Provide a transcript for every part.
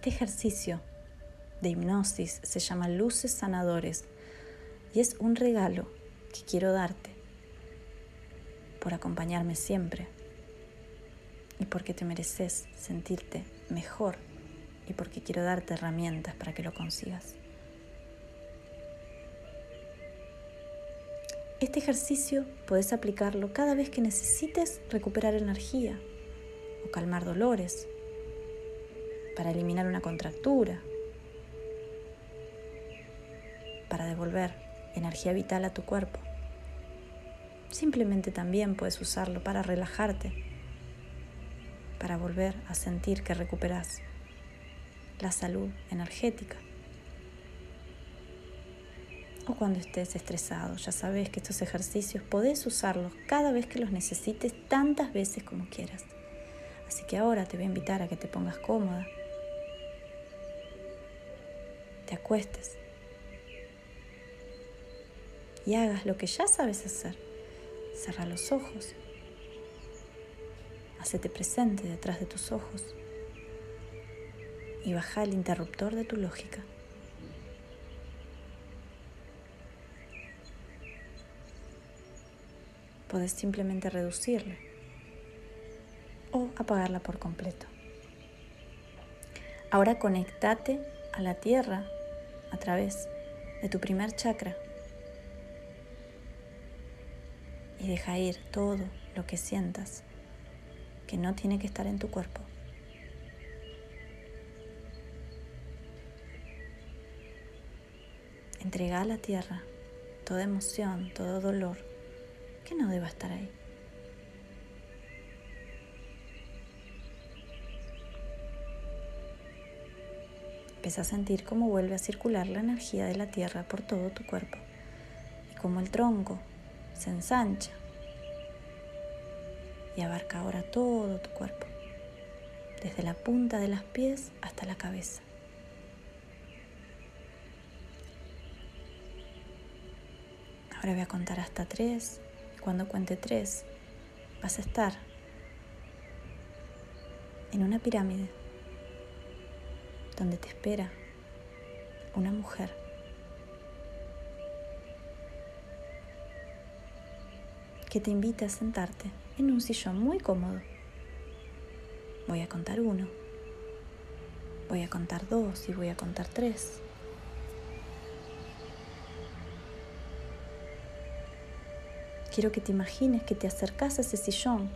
Este ejercicio de hipnosis se llama luces sanadores y es un regalo que quiero darte por acompañarme siempre y porque te mereces sentirte mejor y porque quiero darte herramientas para que lo consigas. Este ejercicio puedes aplicarlo cada vez que necesites recuperar energía o calmar dolores, para eliminar una contractura, para devolver energía vital a tu cuerpo. Simplemente también puedes usarlo para relajarte, para volver a sentir que recuperas la salud energética. O cuando estés estresado, ya sabes que estos ejercicios podés usarlos cada vez que los necesites tantas veces como quieras. Así que ahora te voy a invitar a que te pongas cómoda, te acuestes y hagas lo que ya sabes hacer. Cerra los ojos. Hacete presente detrás de tus ojos y baja el interruptor de tu lógica. Puedes simplemente reducirla o apagarla por completo. Ahora conectate a la tierra a través de tu primer chakra y deja ir todo lo que sientas que no tiene que estar en tu cuerpo. Entrega a la tierra toda emoción, todo dolor que no deba estar ahí. Empieza a sentir cómo vuelve a circular la energía de la tierra por todo tu cuerpo y cómo el tronco se ensancha y abarca ahora todo tu cuerpo, desde la punta de los pies hasta la cabeza. Ahora voy a contar hasta tres y cuando cuente tres vas a estar en una pirámide donde te espera una mujer que te invita a sentarte en un sillón muy cómodo. Voy a contar uno, voy a contar dos y voy a contar tres. Quiero que te imagines que te acercas a ese sillón,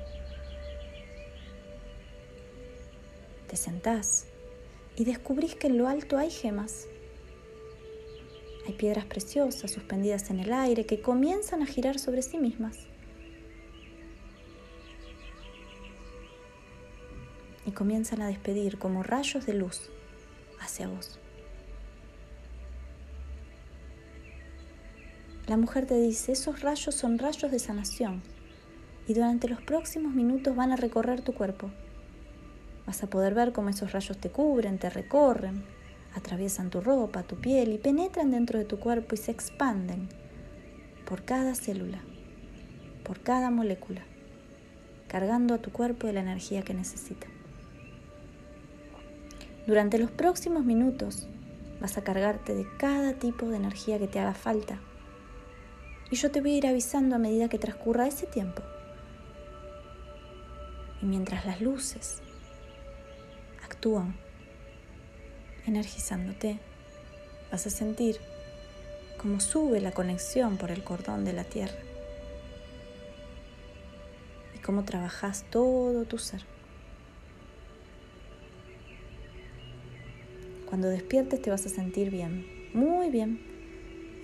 te sentás y descubrís que en lo alto hay gemas. Hay piedras preciosas suspendidas en el aire que comienzan a girar sobre sí mismas. y comienzan a despedir como rayos de luz hacia vos. La mujer te dice, esos rayos son rayos de sanación y durante los próximos minutos van a recorrer tu cuerpo. Vas a poder ver cómo esos rayos te cubren, te recorren, atraviesan tu ropa, tu piel y penetran dentro de tu cuerpo y se expanden por cada célula, por cada molécula, cargando a tu cuerpo de la energía que necesita. Durante los próximos minutos vas a cargarte de cada tipo de energía que te haga falta. Y yo te voy a ir avisando a medida que transcurra ese tiempo. Y mientras las luces actúan energizándote, vas a sentir cómo sube la conexión por el cordón de la tierra y cómo trabajas todo tu ser. Cuando despiertes te vas a sentir bien, muy bien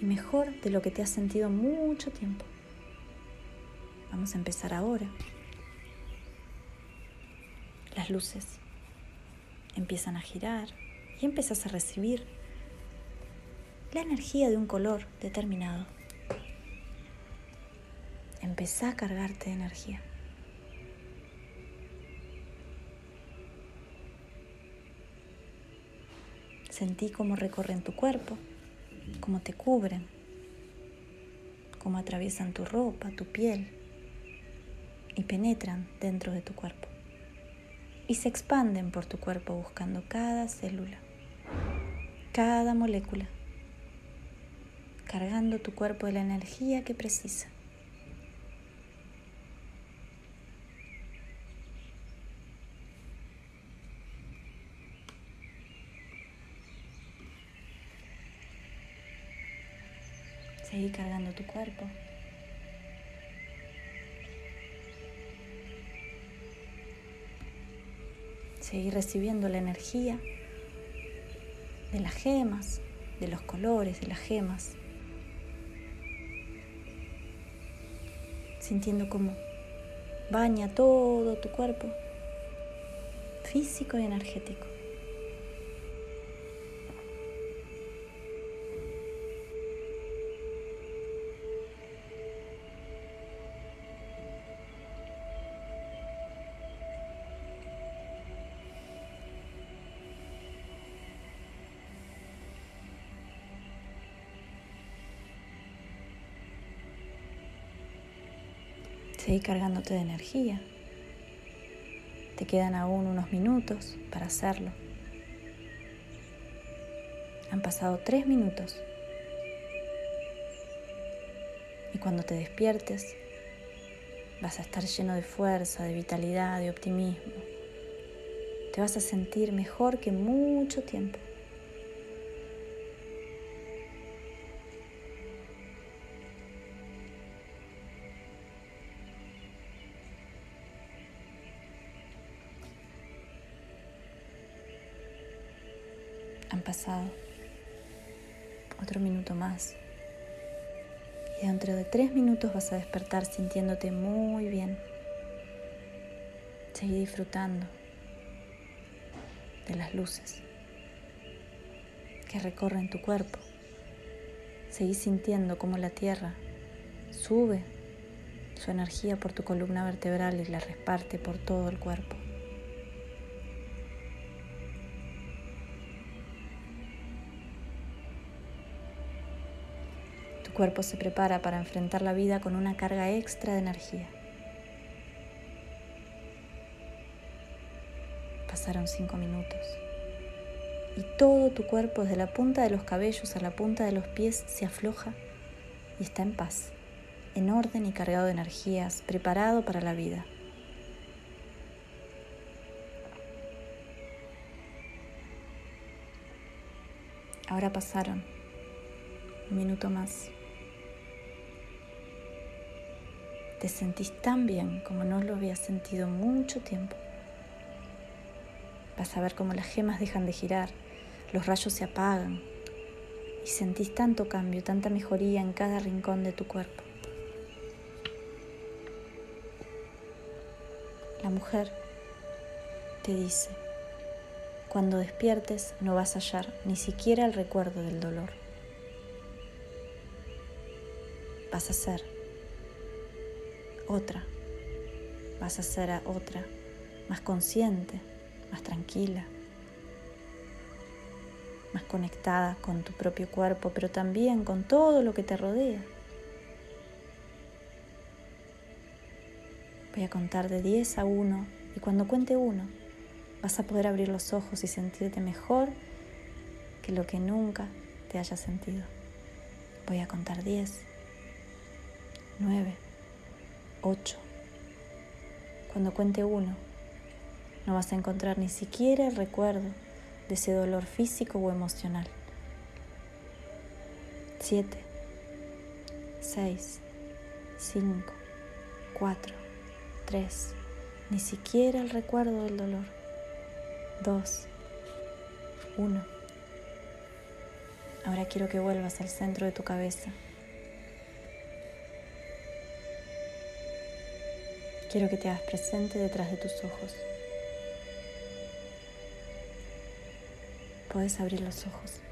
y mejor de lo que te has sentido mucho tiempo. Vamos a empezar ahora. Las luces empiezan a girar y empiezas a recibir la energía de un color determinado. Empezá a cargarte de energía. Sentí cómo recorren tu cuerpo, cómo te cubren, cómo atraviesan tu ropa, tu piel y penetran dentro de tu cuerpo. Y se expanden por tu cuerpo buscando cada célula, cada molécula, cargando tu cuerpo de la energía que precisa. Seguí cargando tu cuerpo. Seguí recibiendo la energía de las gemas, de los colores de las gemas. Sintiendo cómo baña todo tu cuerpo, físico y energético. Seguí cargándote de energía. Te quedan aún unos minutos para hacerlo. Han pasado tres minutos. Y cuando te despiertes, vas a estar lleno de fuerza, de vitalidad, de optimismo. Te vas a sentir mejor que mucho tiempo. Han pasado otro minuto más. Y dentro de tres minutos vas a despertar sintiéndote muy bien. Seguí disfrutando de las luces que recorren tu cuerpo. Seguí sintiendo cómo la tierra sube su energía por tu columna vertebral y la reparte por todo el cuerpo. Cuerpo se prepara para enfrentar la vida con una carga extra de energía. Pasaron cinco minutos y todo tu cuerpo, desde la punta de los cabellos a la punta de los pies, se afloja y está en paz, en orden y cargado de energías, preparado para la vida. Ahora pasaron un minuto más. Te sentís tan bien como no lo habías sentido mucho tiempo. Vas a ver cómo las gemas dejan de girar, los rayos se apagan y sentís tanto cambio, tanta mejoría en cada rincón de tu cuerpo. La mujer te dice, cuando despiertes no vas a hallar ni siquiera el recuerdo del dolor. Vas a ser otra. Vas a ser a otra, más consciente, más tranquila, más conectada con tu propio cuerpo, pero también con todo lo que te rodea. Voy a contar de 10 a 1 y cuando cuente 1 vas a poder abrir los ojos y sentirte mejor que lo que nunca te hayas sentido. Voy a contar 10, 9, 8. Cuando cuente uno, no vas a encontrar ni siquiera el recuerdo de ese dolor físico o emocional. 7, 6, 5, 4, 3. Ni siquiera el recuerdo del dolor. 2, 1. Ahora quiero que vuelvas al centro de tu cabeza. Quiero que te hagas presente detrás de tus ojos. Puedes abrir los ojos.